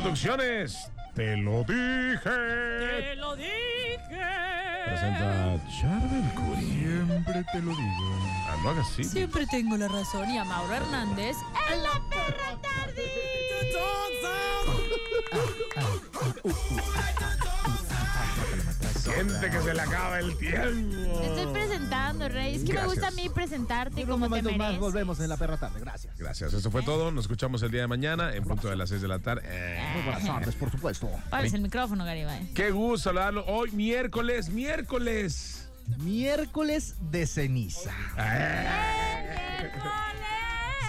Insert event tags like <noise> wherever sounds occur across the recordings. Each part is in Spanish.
Producciones, te lo dije. Te lo dije. Presenta Charbel Curi. Siempre te lo digo. Ah, no hagas así. Siempre tengo la razón y a Mauro Hernández en la perra tarde. <laughs> Siente que se le acaba el tiempo. Te estoy presentando, Rey. Es que me gusta a mí presentarte Un como te momento más, mereces. volvemos en la perra tarde. Gracias. Gracias, eso fue todo. Nos escuchamos el día de mañana en punto de las 6 de la tarde. Muy Eh, buenas tardes, por supuesto. Párense el micrófono, Garibay. qué gusto saludarlo. Hoy miércoles, miércoles. Miércoles de ceniza.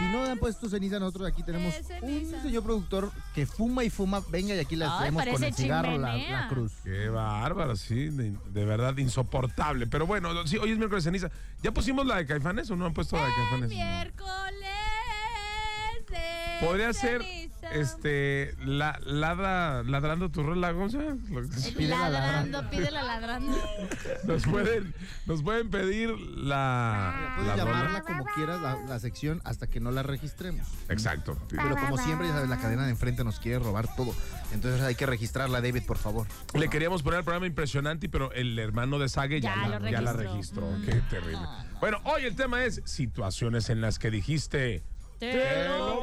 Si no han puesto ceniza, nosotros aquí tenemos ¿Qué ceniza? un señor productor que fuma y fuma. Venga, y aquí la Ay, tenemos con el cigarro, la, cruz. Qué bárbaro, sí, de, de verdad insoportable. Pero bueno, sí, hoy es miércoles de ceniza. ¿Ya pusimos la de Caifanes o no han puesto la de Caifanes? Miércoles de Podría ser. Este la ladra ladrando tu rola, la Ladrando, pídela ladrando. Nos pueden, nos pueden pedir la, Puedes la llamarla rola. como quieras, la, la sección, hasta que no la registremos. Exacto. Pero como siempre, ya sabes, la cadena de enfrente nos quiere robar todo. Entonces hay que registrarla, David, por favor. Le queríamos poner el programa impresionante, pero el hermano de Sage ya, Ya la, ya la registró. Mm. Qué terrible. No, no. Bueno, hoy el tema es situaciones en las que dijiste. Te lo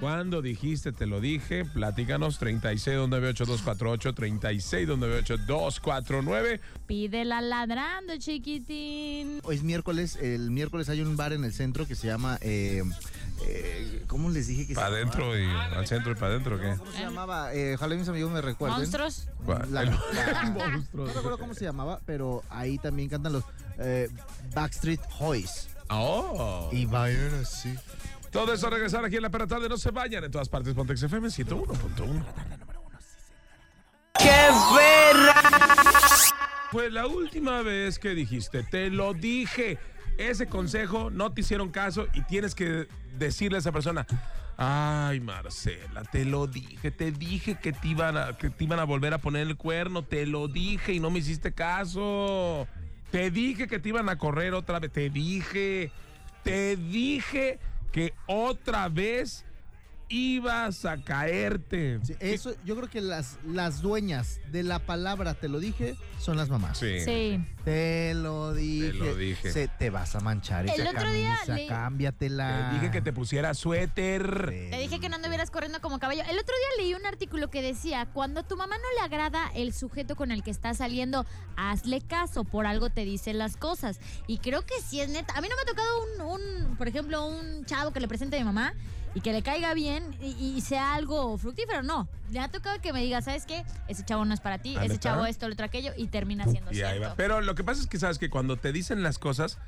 Cuando dijiste, te lo dije, platícanos 36298248, 36298249. Pídela ladrando, chiquitín. Hoy es miércoles. El miércoles hay un bar en el centro que se llama. eh, eh, ¿Cómo les dije que se Para adentro y al centro y para adentro, ¿qué? ¿Cómo se llamaba? Eh, ojalá mis amigos me recuerden. Monstruos. La- la- Monstruos. <laughs> no recuerdo cómo se llamaba, pero ahí también cantan los eh, Backstreet Boys. Oh. Y bailan así. Todo eso a regresar aquí en la perra tarde. No se vayan en todas partes. Pontex FM 101.1. Fue la última vez que dijiste, te lo dije. Ese consejo no te hicieron caso y tienes que decirle a esa persona, ay Marcela, te lo dije, te dije que te iban a, que te iban a volver a poner el cuerno, te lo dije y no me hiciste caso. Te dije que te iban a correr otra vez, te dije, te dije que otra vez ibas a caerte. Sí, eso, yo creo que las, las dueñas de la palabra te lo dije son las mamás. Sí. Sí. Te lo dije. lo dije. Se, te vas a manchar El esa otro día camisa, le- cámbiatela. Te dije que te pusiera suéter. Sí. Te dije que no anduvieras corriendo como caballo. El otro día leí un artículo que decía, cuando a tu mamá no le agrada el sujeto con el que está saliendo, hazle caso, por algo te dicen las cosas. Y creo que sí es neta. A mí no me ha tocado un, un, por ejemplo, un chavo que le presente a mi mamá y que le caiga bien y, y sea algo fructífero. No, le ha tocado que me diga, ¿sabes qué? Ese chavo no es para ti, ¿Ah, ese chavo esto, lo otro, aquello, y termina siendo Y ahí cierto. va. Pero lo que pasa es que sabes que cuando te dicen las cosas,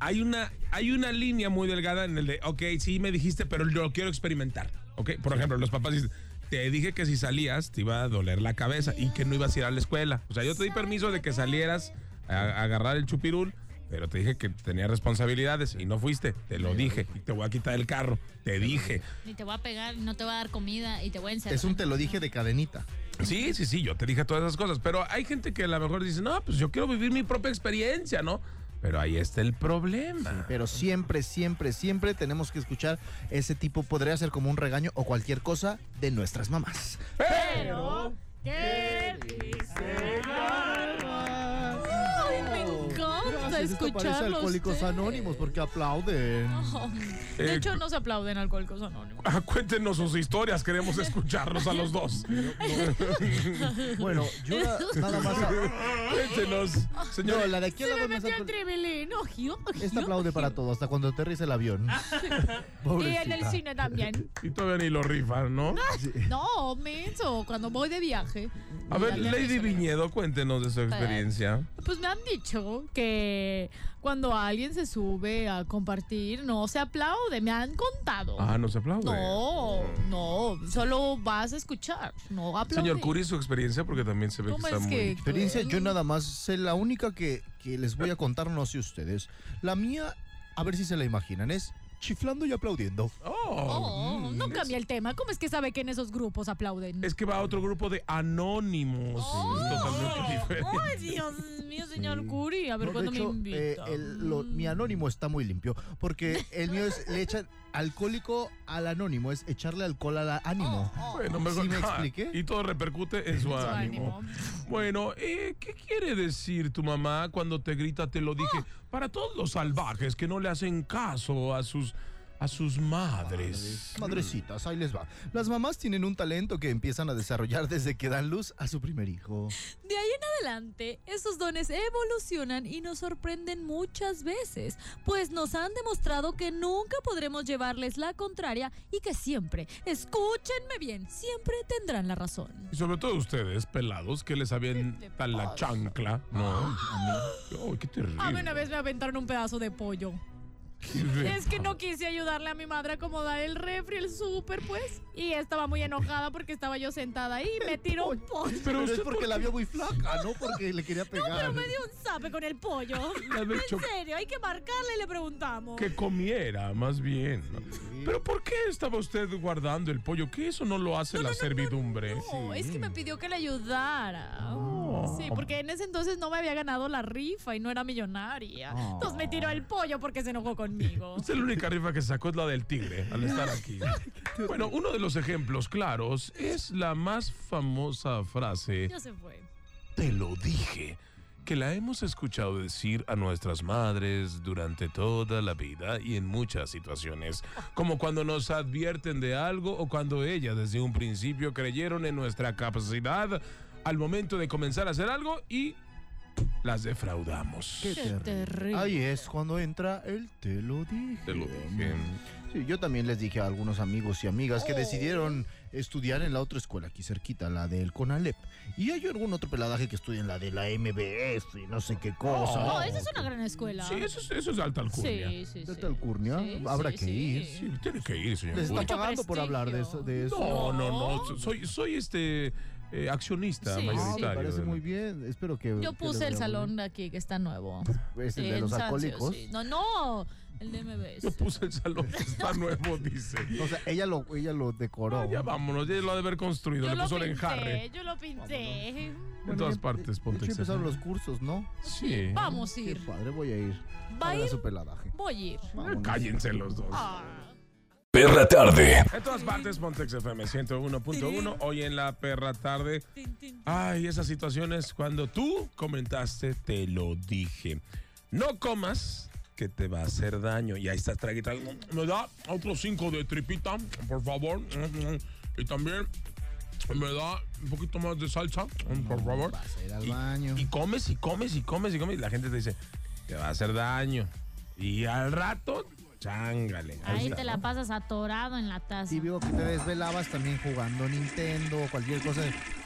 hay una, hay una línea muy delgada en el de, ok, sí me dijiste, pero lo quiero experimentar. Ok, por ejemplo, los papás dicen, te dije que si salías te iba a doler la cabeza y que no ibas a ir a la escuela. O sea, yo te di permiso de que salieras a, a agarrar el chupirul, pero te dije que tenía responsabilidades y no fuiste. Te lo dije y te voy a quitar el carro. Te dije. Ni te voy a pegar, no te voy a dar comida y te voy a encerrar. Es un te lo dije de cadenita. Sí, sí, sí, yo te dije todas esas cosas, pero hay gente que a lo mejor dice, no, pues yo quiero vivir mi propia experiencia, ¿no? Pero ahí está el problema. Pero siempre, siempre, siempre tenemos que escuchar ese tipo, podría ser como un regaño o cualquier cosa de nuestras mamás. Pero, ¿Qué parece escucharlos. Alcohólicos Anónimos porque aplauden. De Eh, hecho, no se aplauden alcohólicos anónimos. ah, cuéntenos sus historias, queremos escucharlos a los dos. <laughs> Bueno, yo na- nada más. Cuéntenos, No, señor. la de aquí a Se la me metió el. Esta aplaude para todo, hasta cuando aterriza el avión. <laughs> Y en el cine también. Y todavía ni lo rifan, ¿no? No, menso, cuando voy de viaje. A ver, Lady. Viñedo, cuéntenos de su experiencia. Pues me han dicho que que cuando alguien se sube a compartir, no se aplaude, me han contado. Ah, no se aplaude. No, no, solo vas a escuchar, no aplaudir. Señor Curi, su experiencia, porque también se ve que ¿Cómo está es muy... que- Experiencia, yo nada más sé la única que, que les voy a contar, no sé ustedes. La mía, a ver si se la imaginan, es chiflando y aplaudiendo. Oh, Oh, no mm, cambia el tema. ¿Cómo es que sabe que en esos grupos aplauden? Es que va a otro grupo de anónimos. Es totalmente diferente. Ay, Dios mío, señor Sí. Curi. A ver No, cuándo me eh, invita. el- lo- mi anónimo está muy limpio, porque el mío es, le echan alcohólico al anónimo, es echarle alcohol al ánimo. Bueno, ¿Sí mejor me Ah, <laughs> expliqué? Y todo repercute en su, <laughs> Su ánimo. ánimo. Bueno, eh, ¿qué quiere decir tu mamá cuando te grita, te lo dije? Para todos los salvajes que no le hacen caso a sus, a sus madres. Madrecitas, ahí les va. Las mamás tienen un talento que empiezan a desarrollar desde que dan luz a su primer hijo. De ahí en adelante, esos dones evolucionan y nos sorprenden muchas veces, pues nos han demostrado que nunca podremos llevarles la contraria y que siempre, escúchenme bien, siempre tendrán la razón. Y sobre todo ustedes, pelados, que les habían ¿Qué te tal la chancla, ¿no? Ay, qué terrible. A mí una vez me aventaron un pedazo de pollo. Es que no quise ayudarle a mi madre a acomodar el refri, el súper, pues. Y estaba muy enojada porque estaba yo sentada ahí y me tiró un pollo. Pero Pero, es porque por la vio muy flaca, no porque le quería <laughs> pegar. Pero me dio un zape con el pollo. <laughs> En serio, hay que marcarle y le preguntamos. que comiera, más bien. Pero ¿por qué estaba usted guardando el pollo? Que eso no lo hace la servidumbre. No, es que me pidió que le ayudara. Oh. Sí, porque en ese entonces no me había ganado la rifa y no era millonaria. Oh. Entonces me tiró el pollo porque se enojó conmigo. Usted la única rifa que sacó es la del tigre al estar aquí. <laughs> Bueno, uno de los ejemplos claros es la más famosa frase, Ya se fue. te lo dije, que la hemos escuchado decir a nuestras madres durante toda la vida y en muchas situaciones, como cuando nos advierten de algo o cuando ellas desde un principio creyeron en nuestra capacidad al momento de comenzar a hacer algo y las defraudamos. Qué Qué terrible. Ahí es cuando entra el te lo dije. Te lo dije. Sí, yo también les dije a algunos amigos y amigas que Oh. decidieron estudiar en la otra escuela aquí cerquita, la del CONALEP. Y hay algún otro peladaje que estudia en la de la MBS y no sé qué cosa. No, esa es una gran escuela. Sí, eso es, eso es alta alcurnia. Sí, sí, ¿De sí. Alcurnia? Sí, Habrá sí, que sí. ir. Sí, tiene que ir, señor. Les Mucho pagando por hablar de eso. De eso. No, no, No. no. Soy, soy este eh, accionista Sí, mayoritario. me parece muy bien. Espero que. Yo que puse el vaya salón de aquí que está nuevo. bien. <laughs> Es el de en los Sancio, alcohólicos. sí. No, no, el de MBS. Yo puse el salón que está nuevo, <laughs> dice. O sea, ella lo, ella lo decoró. Ah, ya vámonos, ya lo ha de haber construido. Yo Le lo puso el pinté, enjarre. yo lo pinté. En Bueno, todas ya- partes, de ponte hecho, empezaron los cursos, ¿no? Sí. Vamos a Qué ir. padre, voy a ir. ¿Va a ir? su peladaje. Voy a ir. Vámonos. Cállense los dos. Ah. Perra tarde. En todas partes, Pontex FM 101.1. Hoy en la perra tarde. Ay, esas situaciones cuando tú comentaste, te lo dije. No comas, que te va a hacer daño. Y ahí estás traguita. Me da otros cinco de tripita, por favor. Y también me da un poquito más de salsa, por favor. Vas a ir al Y- baño. Y comes y comes y comes y comes. Y la gente te dice, te va a hacer daño. Y al rato, chángale. Ahí te la pasas atorado en la taza. Y veo que te desvelabas también jugando Nintendo o cualquier cosa.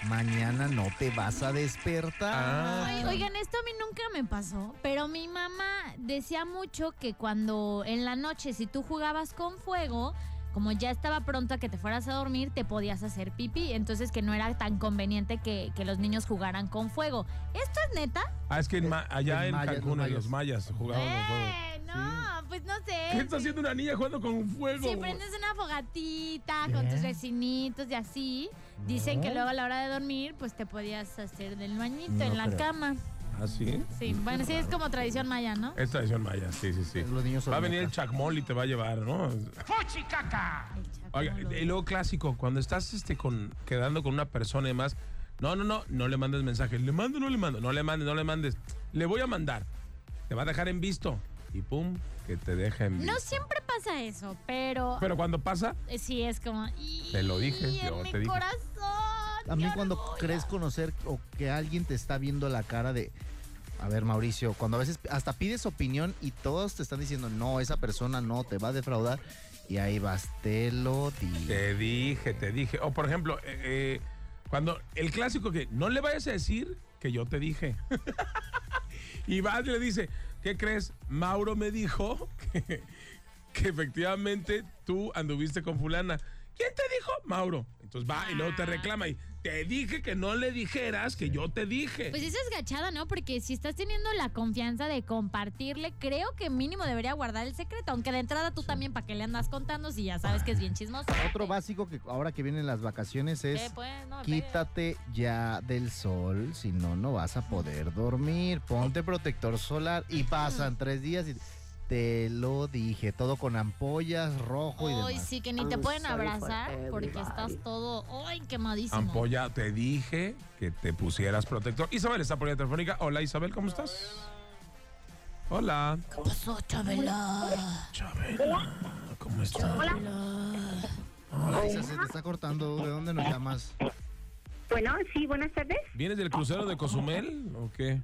Mañana no te vas a despertar. Ah. Ay, oigan, esto a mí nunca me pasó, pero mi mamá decía mucho que cuando en la noche, si tú jugabas con fuego, como ya estaba pronto a que te fueras a dormir, te podías hacer pipí. Entonces que no era tan conveniente que, que los niños jugaran con fuego. ¿Esto es neta? Ah, es que en ma- allá En en, Cancún, los en los mayas, jugaban con fuego. Eh, no, pues no sé. ¿Qué está haciendo una niña jugando con fuego? Si prendes una fogatita con tus vecinitos y así, dicen que luego a la hora de dormir, pues te podías hacer del bañito No en la creo. cama. ¿Ah, sí? Sí, bueno, sí es como tradición maya, ¿no? Es tradición maya, sí, sí, sí. Los niños Va a venir el locas. chacmol y te va a llevar, ¿no? Oiga, y luego clásico, cuando estás este, con, quedando con una persona y demás, no, no, no, no le mandes mensaje. ¿Le mando o no le mando? No le mandes, no le mandes. Le voy a mandar. Te va a dejar en visto. Y pum, que te deja en visto. No siempre pasa eso, pero Pero cuando pasa, eh, sí es como. "Y- Te lo dije, y en yo mi te dije". corazón. A mí cuando voy crees conocer o que alguien te está viendo la cara de... A ver, Mauricio, cuando a veces hasta pides opinión y todos te están diciendo, no, esa persona no, te va a defraudar. Y ahí vas, te lo dije. te dije, te dije. O por ejemplo, eh, eh, cuando el clásico que no le vayas a decir que yo te dije. <laughs> y vas y le dice, ¿qué crees? Mauro me dijo <laughs> que, que efectivamente tú anduviste con fulana. ¿Quién te dijo? Mauro. Entonces va y luego te reclama y te dije que no le dijeras que yo te dije. Pues eso es gachada, ¿no? Porque si estás teniendo la confianza de compartirle, creo que mínimo debería guardar el secreto. Aunque de entrada tú también, ¿para qué le andas contando si ya sabes que es bien chismoso? Otro básico que ahora que vienen las vacaciones es Eh, pues, no me pegues. quítate ya del sol, si no, no vas a poder dormir. Ponte protector solar y pasan tres días y te lo dije, todo con ampollas, rojo y Ay, demás. sí, que ni te pueden abrazar porque estás todo, ay, quemadísimo. Ampolla, te dije que te pusieras protector. Isabel está por la telefónica. Hola Isabel, ¿cómo estás? Hola. ¿Qué pasó, Chabela? Chabela, ¿cómo estás? Hola, Isa, se te está cortando. ¿De dónde nos llamas? Bueno, sí, buenas tardes. ¿Vienes del crucero de Cozumel o qué?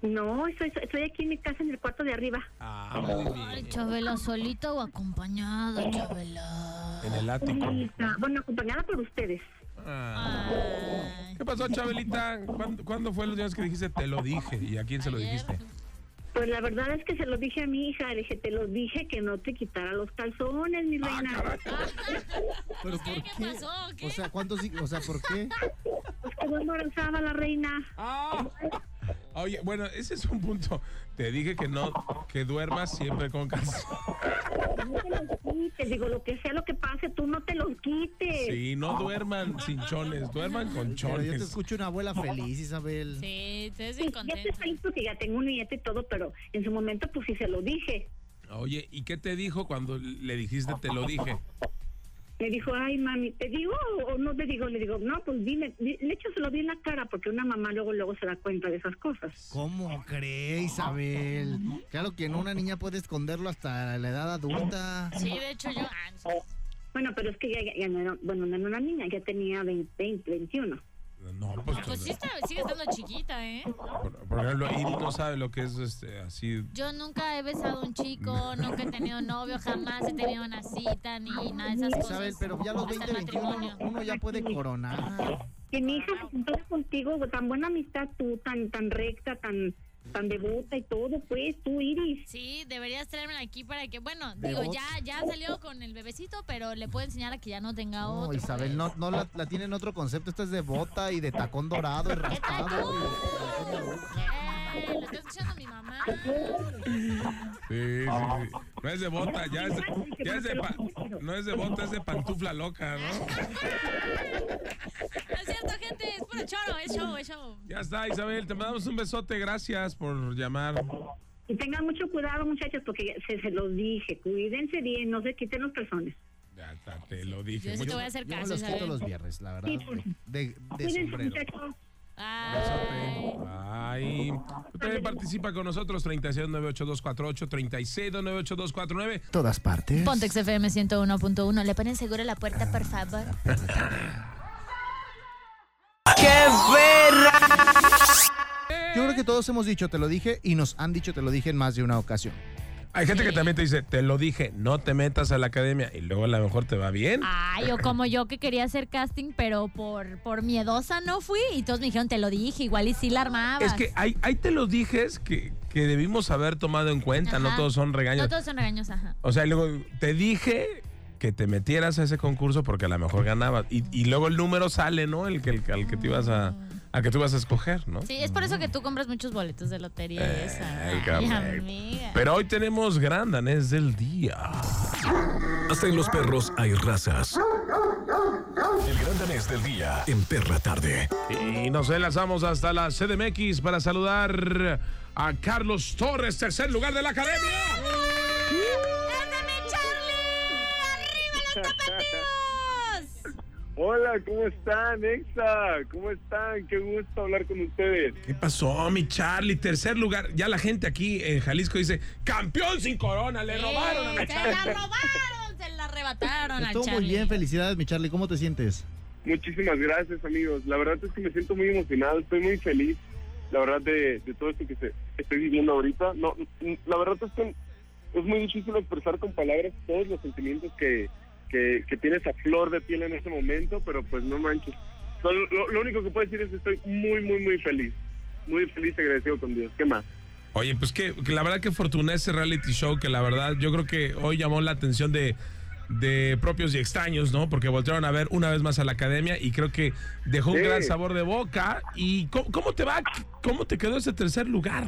No, estoy, estoy aquí en mi casa en el cuarto de arriba. Ah, muy Ay, bien. Chabela, solita o acompañada, Chabela. En el ático. Bueno, acompañada por ustedes. Ah. Ay. ¿Qué pasó, Chabelita? ¿Cuándo, cuándo fue los días que dijiste te lo dije? ¿Y a quién se lo Ayer. dijiste? Pues la verdad es que se lo dije a mi hija. Le dije, te lo dije que no te quitara los calzones, mi Ah, reina. <laughs> ¿Pero ¿Qué? ¿Qué pasó? ¿Qué? O sea, ¿cuántos, o sea, ¿por qué? <laughs> Pues quedó embarazada la reina. Ah. Oye, bueno, ese es un punto. Te dije que no, que duermas siempre con calzón. No te los quites. Digo, lo que sea lo que pase, tú no te los quites. Sí, no duerman sin chones, duerman con Pero yo te chones. escucho una abuela feliz, Isabel. Sí, te Sí, ya te feliz porque ya tengo un nieto y todo, pero en su momento pues sí se lo dije. Oye, ¿y qué te dijo cuando le dijiste te lo dije? Me dijo, ay mami, ¿te digo o no te digo? Le digo, no, pues dime, di- le hecho se lo en la cara porque una mamá luego luego se da cuenta de esas cosas. ¿Cómo cree, Isabel? Claro que no, una niña puede esconderlo hasta la edad adulta. Sí, de hecho yo. ah. Bueno, pero es que ya, ya- ya no era, bueno, no era una niña, ya tenía 20, 20, 21. No, pues, Pues sí, está, sigue estando chiquita, ¿eh? por, por ejemplo, Iri no sabe lo que es este así. Yo nunca he besado a un chico, <laughs> nunca he tenido novio, jamás he tenido una cita ni nada de esas cosas. Isabel, pero ya los Hasta 20, el 21 matrimonio. uno ya puede coronar. Que mi hija se juntó contigo, tan buena amistad tú, tan tan recta, tan tan devota y todo, pues tú, Iris. Sí, deberías traérmela aquí para que, bueno, digo, ya, ya salió con el bebecito, pero le puedo enseñar a que ya no tenga No, otro. Isabel, pues. no, no la, la tienen otro concepto. Esta es de bota y de tacón dorado y raspado. Eh, lo está escuchando mi mamá. Sí, sí, sí. No es de bota, ya es, ya es de pa- no es de bota, es de pantufla loca, ¿no? <laughs> No es cierto, gente, es puro choro, es show, es show. Ya está, Isabel, te mandamos un besote, gracias por llamar. Y tengan mucho cuidado, muchachos, porque se, se los dije, cuídense bien, no se quiten los calzones. Ya está, te lo dije. Yo sí te voy a hacer Yo caso, los quito los viernes, la verdad. Sí, pues. De, de Cuídense, sombrero. muchachos. Ay. También participa con nosotros, 36982448, 36982449. Todas partes. Pontex FM 101.1, le ponen seguro la puerta, por favor. <laughs> Yo creo que todos hemos dicho, te lo dije, y nos han dicho, te lo dije en más de una ocasión. Hay gente que también te dice, te lo dije, no te metas a la academia y luego a lo mejor te va bien. Ay, o como yo que quería hacer casting, pero por, por miedosa no fui. Y todos me dijeron, te lo dije, igual y sí la armabas. Es que hay, hay te lo dijes que, que debimos haber tomado en cuenta, no todos son regaños. No todos son regaños, ajá. O sea, y luego te dije que te metieras a ese concurso porque a lo mejor ganabas. Y, y luego el número sale, ¿no? El que, el, al que te ibas a, al que tú vas a escoger, ¿no? Sí, es por eso que tú compras muchos boletos de lotería y esa. Ay, amiga. Pero hoy tenemos gran danés del día. Hasta en los perros hay razas. El gran danés del día en Perra Tarde. Y nos enlazamos hasta la CDMX para saludar a Carlos Torres, tercer lugar de la academia. ¡Ándame, Charlie! ¡Arriba los tapatíos! Hola, ¿cómo están, Exa? ¿Cómo están? Qué gusto hablar con ustedes. ¿Qué pasó, mi Charlie? Tercer lugar. Ya la gente aquí en Jalisco dice, campeón sin corona, le robaron a mi ¡Se Charlie. la robaron! ¡Se la arrebataron Estuvo muy Charlie! bien, felicidades, mi Charlie. ¿Cómo te sientes? Muchísimas gracias, amigos. La verdad es que me siento muy emocionado, estoy muy feliz, la verdad, de, de todo esto que se- estoy viviendo ahorita. No, la verdad es que es muy difícil expresar con palabras todos los sentimientos que, que, que tienes a flor de piel en este momento, pero pues no manches. Lo, lo único que puedo decir es que estoy muy, muy, muy feliz. Muy feliz y agradecido con Dios. ¿Qué más? Oye, pues que, que la verdad que fortuna ese reality show que la verdad yo creo que hoy llamó la atención de, de propios y extraños, ¿no? Porque voltearon a ver una vez más a la academia y creo que dejó un Sí. gran sabor de boca. ¿Y cómo, cómo te va? ¿Cómo te quedó ese tercer lugar?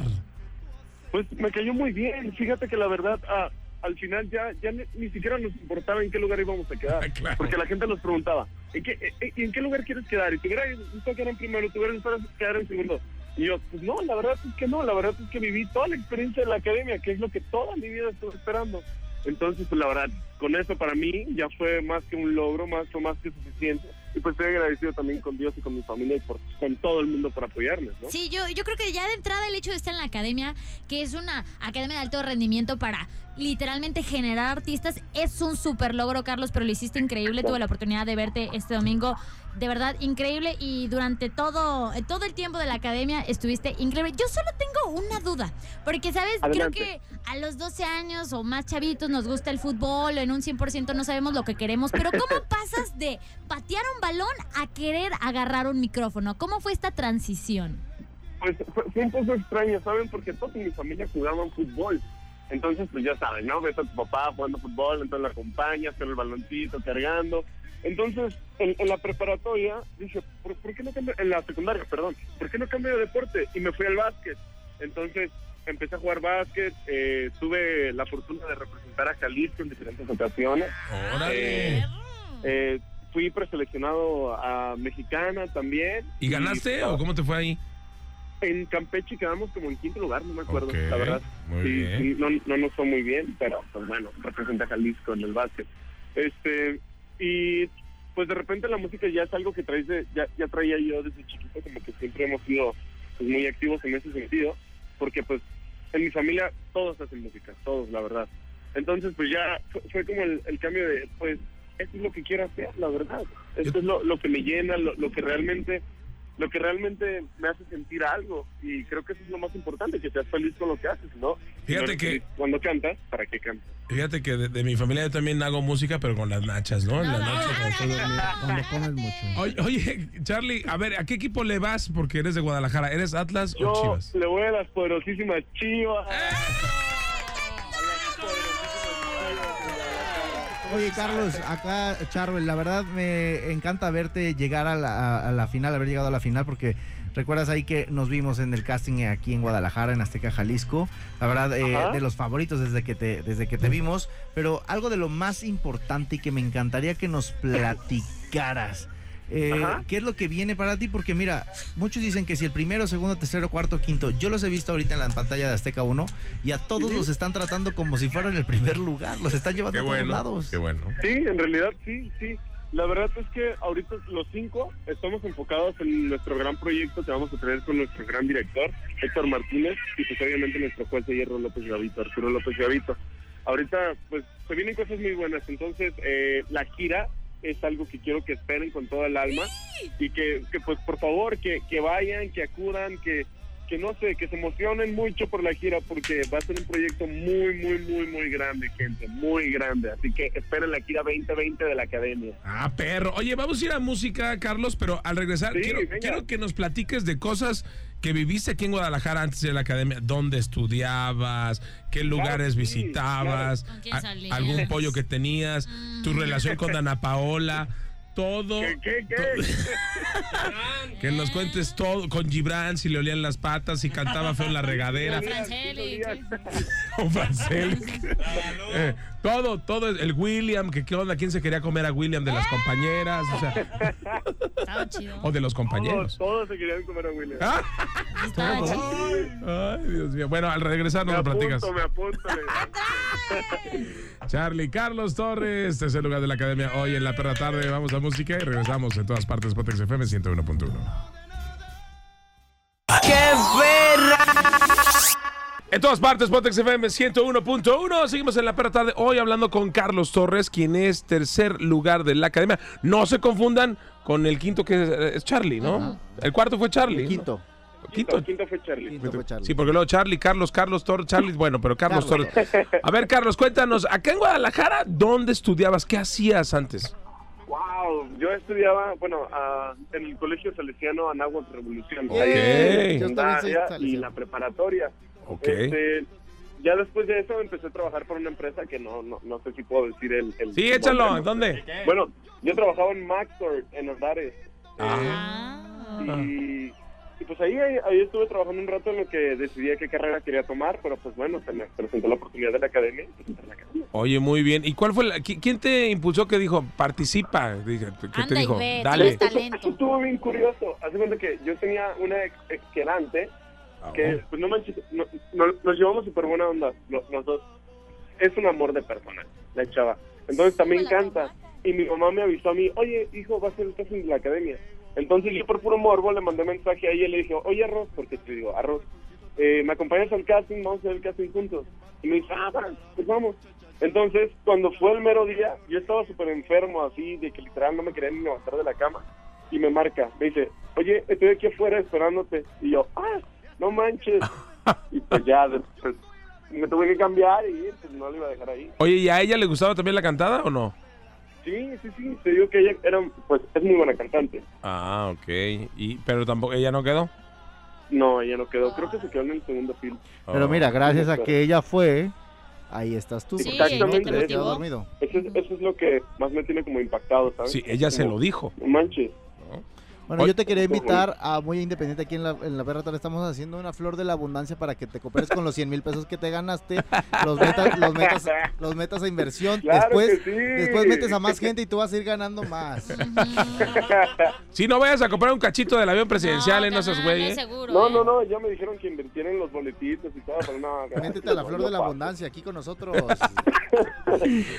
Pues me cayó muy bien. Fíjate que la verdad, ah, al final ya, ya ni, ni siquiera nos importaba en qué lugar íbamos a quedar. <laughs> Claro. Porque la gente nos preguntaba, ¿en qué, eh, ¿en qué lugar quieres quedar? Y te hubiera gustado quedar en primero, te hubiera gustado quedar en segundo. Y yo, pues no, la verdad es que no, la verdad es que viví toda la experiencia de la academia, que es lo que toda mi vida estuve esperando. Entonces, pues la verdad, con eso para mí ya fue más que un logro, más fue más que suficiente. Y pues estoy agradecido también con Dios y con mi familia y por, con todo el mundo por apoyarnos, ¿no? Sí, yo, yo creo que ya de entrada el hecho de estar en la academia, que es una academia de alto rendimiento para literalmente generar artistas, es un súper logro, Carlos, pero lo hiciste increíble. Tuve la oportunidad de verte este domingo, de verdad increíble. Y durante todo, todo el tiempo de la academia estuviste increíble. Yo solo tengo una duda, porque, ¿sabes? Adelante. Creo que a los 12 años o más chavitos nos gusta el fútbol, en un 100% no sabemos lo que queremos, pero <laughs> ¿cómo pasas de patear un balón a querer agarrar un micrófono? ¿Cómo fue esta transición? Pues fue, fue un poco extraño, ¿saben? Porque todos en mi familia jugaban fútbol. Entonces, pues ya saben, ¿no? Ves a tu papá jugando fútbol, entonces lo acompañas con el baloncito, cargando. Entonces, en, en la preparatoria, dije, ¿por, por qué no cambio? En la secundaria, perdón, ¿por qué no cambio de deporte? Y me fui al básquet. Entonces, empecé a jugar básquet, eh, tuve la fortuna de representar a Jalisco en diferentes ocasiones. Órale. Eh, eh, fui preseleccionado a Mexicana también. ¿Y ganaste o cómo te fue ahí? En Campeche quedamos como en quinto lugar, no me acuerdo, la verdad. muy Sí, bien. sí, no, no nos fue muy bien, pero pues bueno, representa a Jalisco en el básquet. Este, y pues de repente la música ya es algo que traes de- ya, ya traía yo desde chiquito, como que siempre hemos sido pues, muy activos en ese sentido, porque pues en mi familia todos hacen música, todos, la verdad. Entonces pues ya fue, fue como el, el cambio de, pues, esto es lo que quiero hacer, la verdad. Esto es lo, lo que me llena, lo, lo que realmente lo que realmente me hace sentir algo y creo que eso es lo más importante, que seas feliz con lo que haces, ¿no? Fíjate no que- Cuando cantas, ¿para qué cantas? Fíjate que de, de mi familia yo también hago música, pero con las nachas, ¿no? En la noche cuando. Cuando comes mucho. Oye, oye, Charlie, a ver, ¿a qué equipo le vas? Porque eres de Guadalajara. ¿Eres Atlas o Chivas? le voy a las poderosísimas chivas. Oye, Carlos, acá, Charbel, la verdad me encanta verte llegar a la, a- la final, haber llegado a la final, porque recuerdas ahí que nos vimos en el casting aquí en Guadalajara, en Azteca, Jalisco. La verdad, eh, de los favoritos desde que, te, desde que te vimos, pero algo de lo más importante y que me encantaría que nos platicaras. Eh. ¿Qué es lo que viene para ti? Porque mira, muchos dicen que si el primero, segundo, tercero, cuarto, quinto, yo los he visto ahorita en la pantalla de Azteca 1 y a todos los están tratando como si fueran el primer lugar, los están llevando Qué a todos bueno, lados. qué bueno. Sí, en realidad sí, sí. La verdad es que ahorita los cinco estamos enfocados en nuestro gran proyecto que vamos a tener con nuestro gran director, Héctor Martínez, y pues obviamente nuestro juez de hierro López Gavito, Arturo López Gavito. Ahorita pues se vienen cosas muy buenas, entonces eh, la gira es algo que quiero que esperen con toda el alma y que, que pues por favor que, que vayan, que acudan, que, que no sé, que se emocionen mucho por la gira porque va a ser un proyecto muy, muy, muy, muy grande, gente, muy grande. Así que esperen la gira 2020 de la Academia. Ah, perro. Oye, vamos a ir a música, Carlos, pero al regresar Sí, quiero, quiero que nos platiques de cosas que viviste aquí en Guadalajara antes de la academia. ¿Dónde estudiabas? ¿Qué lugares sí, visitabas? ¿Algún pollo que tenías? ¿Tu relación con Ana Paola? <laughs> Todo. ¿Qué, qué, qué? to- <laughs> que nos cuentes todo. Con Gibran, si le olían las patas, si cantaba feo en la regadera. Con. <laughs> Eh, todo, todo. El William, que qué onda, quién se quería comer a William de las compañeras, o sea, o de los compañeros. todos se querían comer a William. Ah. Ay, Dios mío. Bueno, al regresar me nos lo platicas. apunto, me apunto. Charlie Carlos Torres, tercer lugar de la academia hoy en la perra tarde. Vamos a música y regresamos en todas partes. Potex FM 101.1. En todas partes, Potex FM 101.1. Seguimos en la perra tarde. Hoy hablando con Carlos Torres, quien es tercer lugar de la academia. No se confundan con el quinto que es, es Charlie, ¿no? El cuarto fue Charlie. ¿no? Quinto. Quinto. Quinto fue Charlie. Quinto fue Charlie. Sí, porque luego Charlie, Carlos, Carlos Torres, Charlie, bueno, pero Carlos, Carlos. Torres. A ver, Carlos, cuéntanos, acá en Guadalajara, ¿dónde estudiabas? ¿Qué hacías antes? Wow, yo estudiaba, bueno, ah, en el Colegio Salesiano Anáhuac Revolución. Ahí Yo y la preparatoria. Ok. Este, ya después de eso empecé a trabajar por una empresa que no, no, no sé si puedo decir el... el Sí, échalo. ¿En dónde? Bueno, yo trabajaba en Maxtor, en Andares. Ah. Y, y pues ahí, ahí, ahí estuve trabajando un rato en lo que decidía qué carrera quería tomar, pero pues bueno, se me presentó la oportunidad de la academia. y pues la academia. Oye, muy bien. ¿Y cuál fue la, qui- quién te impulsó que dijo, participa? Dije, ¿Qué te Anda y dijo? ve, Dale. Eso, eso estuvo bien curioso. Hace cuenta que yo tenía una ex, ex quedante Ah, que, pues no manches, no- no- nos llevamos súper buena onda, los, los dos. Es un amor de persona, la chava. Entonces también canta. Y mi mamá me avisó a mí, oye, hijo, va a ser el casting de la academia. Entonces yo por puro morbo le mandé mensaje a ella y le dije, oye, Arroz, porque te digo, Arroz, eh, ¿me acompañas al casting? Vamos a hacer el casting juntos. Y me dice, ah, pues vamos. Entonces, cuando fue el mero día, yo estaba súper enfermo, así, de que literal no me quería ni levantar de la cama. Y me marca, me dice, oye, estoy aquí afuera esperándote. Y yo, ah, no manches. y pues ya, después me tuve que cambiar y pues no le iba a dejar ahí. Oye, ¿y a ella le gustaba también la cantada o no? Sí, sí, sí, te digo que ella era, pues, es muy buena cantante. Ah, ok. Y, pero tampoco, ella no quedó. No, ella no quedó, creo que se quedó en el segundo film. Pero mira, gracias a que ella fue, ahí estás tú. Sí, Exactamente, te dormido. Eso es, eso es lo que más me tiene como impactado, ¿sabes? Sí, ella se lo dijo. No manches. Bueno, yo te quería invitar a Muy Independiente aquí en la, en la Perra Tal. Estamos haciendo una flor de la abundancia para que te cooperes con los 100 mil pesos que te ganaste. Los metas, los metas, los metas a inversión. <laughs> Claro después, que sí. después metes a más gente y tú vas a ir ganando más. Si no vayas a comprar un cachito del avión presidencial, ¿eh? No seas carnal, güey, es ¿eh? seguro, No, ¿eh? no, no, ya me dijeron que invirtieran los boletitos y todo, pero no. <laughs> Métete a la flor de la abundancia aquí con nosotros. <laughs>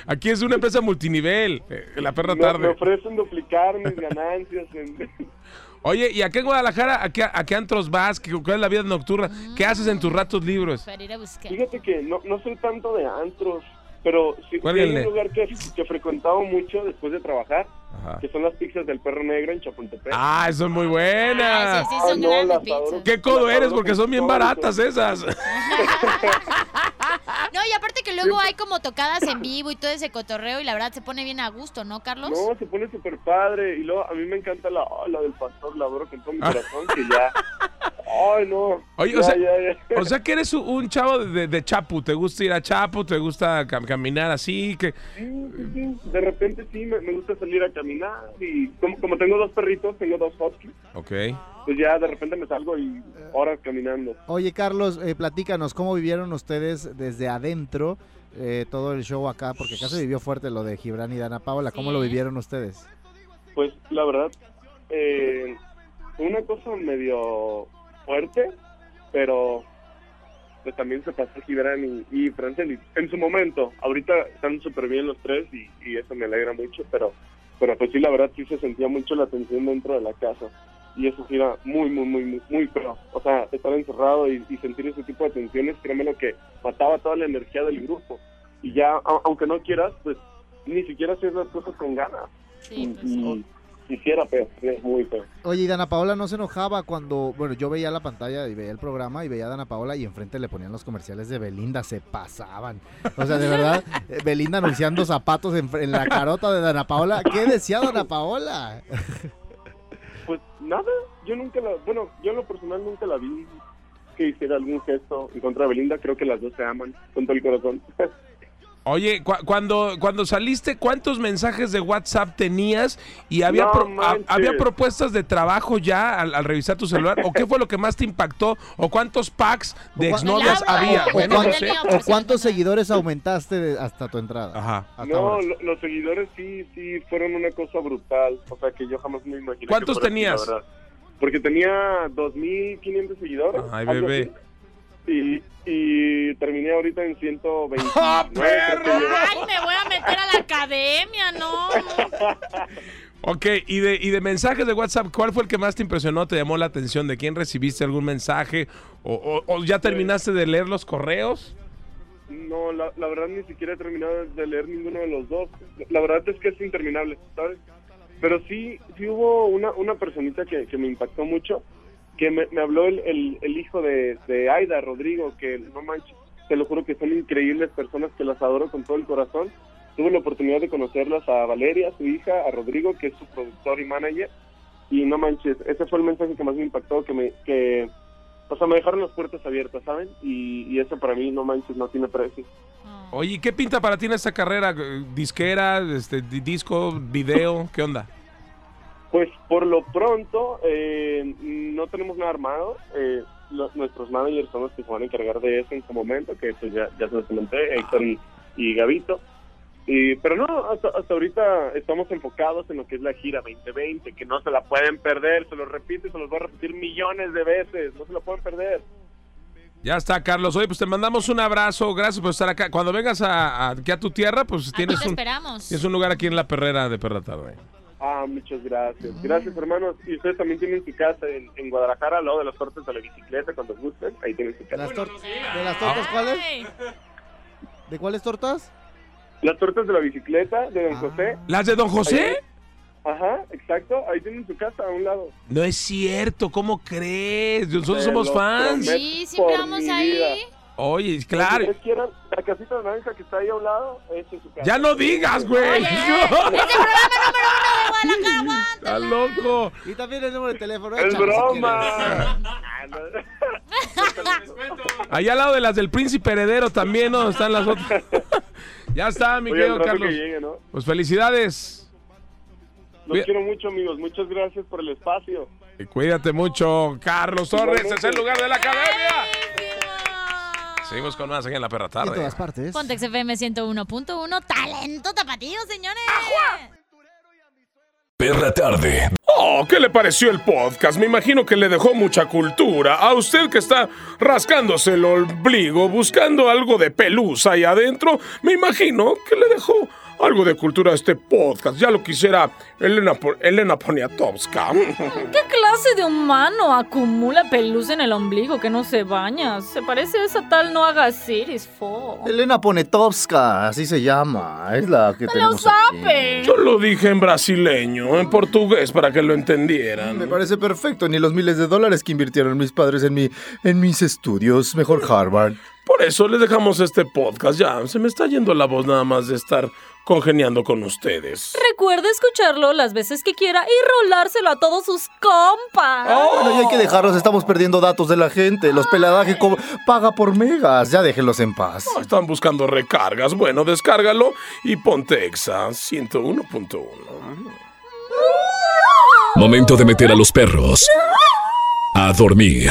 Aquí es una empresa multinivel. eh, La perra Me, me tarde. ofrecen duplicar mis ganancias. en- Oye, ¿y aquí en Guadalajara, a qué, a qué antros vas? ¿Qué- ¿Cuál es la vida nocturna? ¿Qué haces en tus ratos libres? Para ir a buscar. Fíjate que no, no soy tanto de antros, pero sí, sí hay un lugar que, que frecuentaba mucho después de trabajar, Ajá. que son las pizzas del perro negro en Chapultepec. Ah, son muy Ah, buenas. sí, sí, Ay, son no, grandes pizzas. ¿Qué codo eres? Porque son bien baratas esas. <laughs> No, y aparte que luego hay como tocadas en vivo y todo ese cotorreo y la verdad se pone bien a gusto, ¿no, Carlos? No, se pone súper padre. Y luego a mí me encanta la, oh, la del pastor, la adoro con todo mi Ah. corazón, que ya. Ay, no. Oye, Ya, o sea, ya, ya. <laughs> o sea que eres un- un chavo de, de Chapu. ¿Te gusta ir a Chapu? ¿Te gusta cam- caminar así? que Sí, sí, sí. De repente sí, me, me gusta salir a caminar. Y como, como tengo dos perritos, tengo dos huskies, Ok. Pues ya de repente me salgo y horas caminando. Oye, Carlos, eh, platícanos, ¿cómo vivieron ustedes desde adentro eh, todo el show acá? Porque acá se vivió fuerte lo de Gibran y Dana Paola. ¿Cómo lo vivieron ustedes? Pues la verdad, eh, una cosa medio fuerte, pero pues también se pasó Gibran y, y Franceli en su momento. Ahorita están súper bien los tres y, y eso me alegra mucho, pero, pero pues sí, la verdad sí se sentía mucho la tensión dentro de la casa. Y eso sí era muy, muy, muy, muy, muy feo. O sea, estar encerrado y, y sentir ese tipo de tensiones, créeme lo que mataba toda la energía del grupo. Y ya, a- aunque no quieras, pues ni siquiera hacer las cosas con ganas. Sí, pues y, sí. y quisiera, pero es muy feo. Oye, y Dana Paola no se enojaba cuando, bueno, yo veía la pantalla y veía el programa y veía a Dana Paola y enfrente le ponían los comerciales de Belinda, se pasaban. O sea, de <laughs> verdad, Belinda anunciando zapatos en, en la carota de Dana Paola. ¿Qué decía Dana Paola? <laughs> Pues nada, yo nunca la, bueno, yo en lo personal nunca la vi que hiciera algún gesto en contra de Belinda, creo que las dos se aman con todo el corazón. <laughs> Oye, cu- cuando, cuando saliste, ¿cuántos mensajes de WhatsApp tenías? ¿Y había, No pro- había propuestas de trabajo ya al, al revisar tu celular? ¿O qué fue lo que más te impactó? ¿O cuántos packs de exnovias había? o Bueno, no sé. ¿O cuántos seguidores aumentaste de- hasta tu entrada? Ajá. Hasta no, lo- los seguidores sí, sí fueron una cosa brutal, o sea que yo jamás me imaginé. que ¿Cuántos tenías? Porque tenía 2.500 seguidores. Ay, bebé. así. Y, y terminé ahorita en 129. <laughs> ¡Ah, perro! Ay, me voy a meter a la academia, no. no. <laughs> Ok, y de, y de mensajes de WhatsApp, ¿cuál fue el que más te impresionó, te llamó la atención? ¿De quién recibiste algún mensaje? ¿O, o- o ya terminaste de leer los correos? No, la, la verdad ni siquiera he terminado de leer ninguno de los dos. La verdad es que es interminable, ¿sabes? Pero sí, sí hubo una, una personita que, que me impactó mucho, que me, me habló el, el, hijo de, de Aida, Rodrigo, que no manches, te lo juro que son increíbles personas que las adoro con todo el corazón. Tuve la oportunidad de conocerlas a Valeria, su hija, a Rodrigo, que es su productor y manager, y no manches, ese fue el mensaje que más me impactó, que me, que o sea, me dejaron las puertas abiertas, ¿saben? Y, y eso para mí, no manches, no tiene precio. Oye, ¿qué pinta para ti en esta carrera? ¿Disquera, este, di- disco, video? ¿Qué onda? Pues por lo pronto, eh, no tenemos nada armado. Eh, lo- nuestros managers son los que se van a encargar de eso en su momento, que pues ya, ya se los comenté, Héctor y, y Gavito. Y, pero no, hasta, hasta ahorita estamos enfocados en lo que es la gira 2020, que no se la pueden perder, se los repito y se los voy a repetir millones de veces, no se la pueden perder. Ya está, Carlos. Oye, pues te mandamos un abrazo. Gracias por estar acá. Cuando vengas a, a- aquí a tu tierra, pues Aquí tienes te un, esperamos. tienes un lugar aquí en la perrera de Perra Tarde. Ah, muchas gracias. Gracias, hermanos. Y ustedes también tienen su casa en, en Guadalajara, al lado de las tortas de la bicicleta, cuando gusten. Ahí tienen su casa. Las ¿De las tortas cuáles? ¿De cuáles tortas? Las tortas de la bicicleta de Ah. Don José. ¿Las de Don José? Ajá, exacto. Ahí tienen su casa a un lado. No es cierto, ¿cómo crees? Nosotros Te somos fans. prometo Sí, siempre vamos ahí. vida. Oye, Si claro. ustedes quieran, la casita naranja que está ahí a un lado, es su casa. Ya no digas, güey. Oye, <laughs> es el programa número uno de Guadalajara. Está loco. Y también el número de teléfono. Es si broma. <laughs> Ah. Allá al lado de las del príncipe heredero también, ¿no? Están las otras. <laughs> ya está, mi querido Carlos. que llegue, ¿no? Pues felicidades. Los quiero mucho, amigos. Muchas gracias por el espacio. Y cuídate mucho, Carlos Torres. Es el lugar de la academia. Seguimos con más aquí en la perra Y en tarde. todas partes. Pontex FM 101.1, talento tapatío, señores. Perra tarde. Oh, ¿qué le pareció el podcast? Me imagino que le dejó mucha cultura. A usted que está rascándose el ombligo, buscando algo de pelusa ahí adentro, me imagino que le dejó algo de cultura a este podcast. Ya lo quisiera Elena, Elena Poniatowska. ¿Qué <laughs> clase de humano acumula pelusa en el ombligo que no se baña? Se parece a esa tal Noah Siris Fo. Elena Ponetovska, así se llama. Es la que ¡No lo tenemos aquí. sabe! Yo lo dije en brasileño, en portugués, para que lo entendieran. Me parece perfecto, ni los miles de dólares que invirtieron mis padres en mi, en mis estudios, mejor Harvard. Por eso les dejamos este podcast. Ya, se me está yendo la voz nada más de estar congeniando con ustedes. Recuerde escucharlo las veces que quiera y rolárselo a todos sus compas. Bueno, ya hay que dejarlos, estamos perdiendo datos de la gente. Los peladaje paga por megas, ya déjenlos en paz. Están buscando recargas. Bueno, descárgalo y ponte Exa 101.1. Momento de meter a los perros a dormir.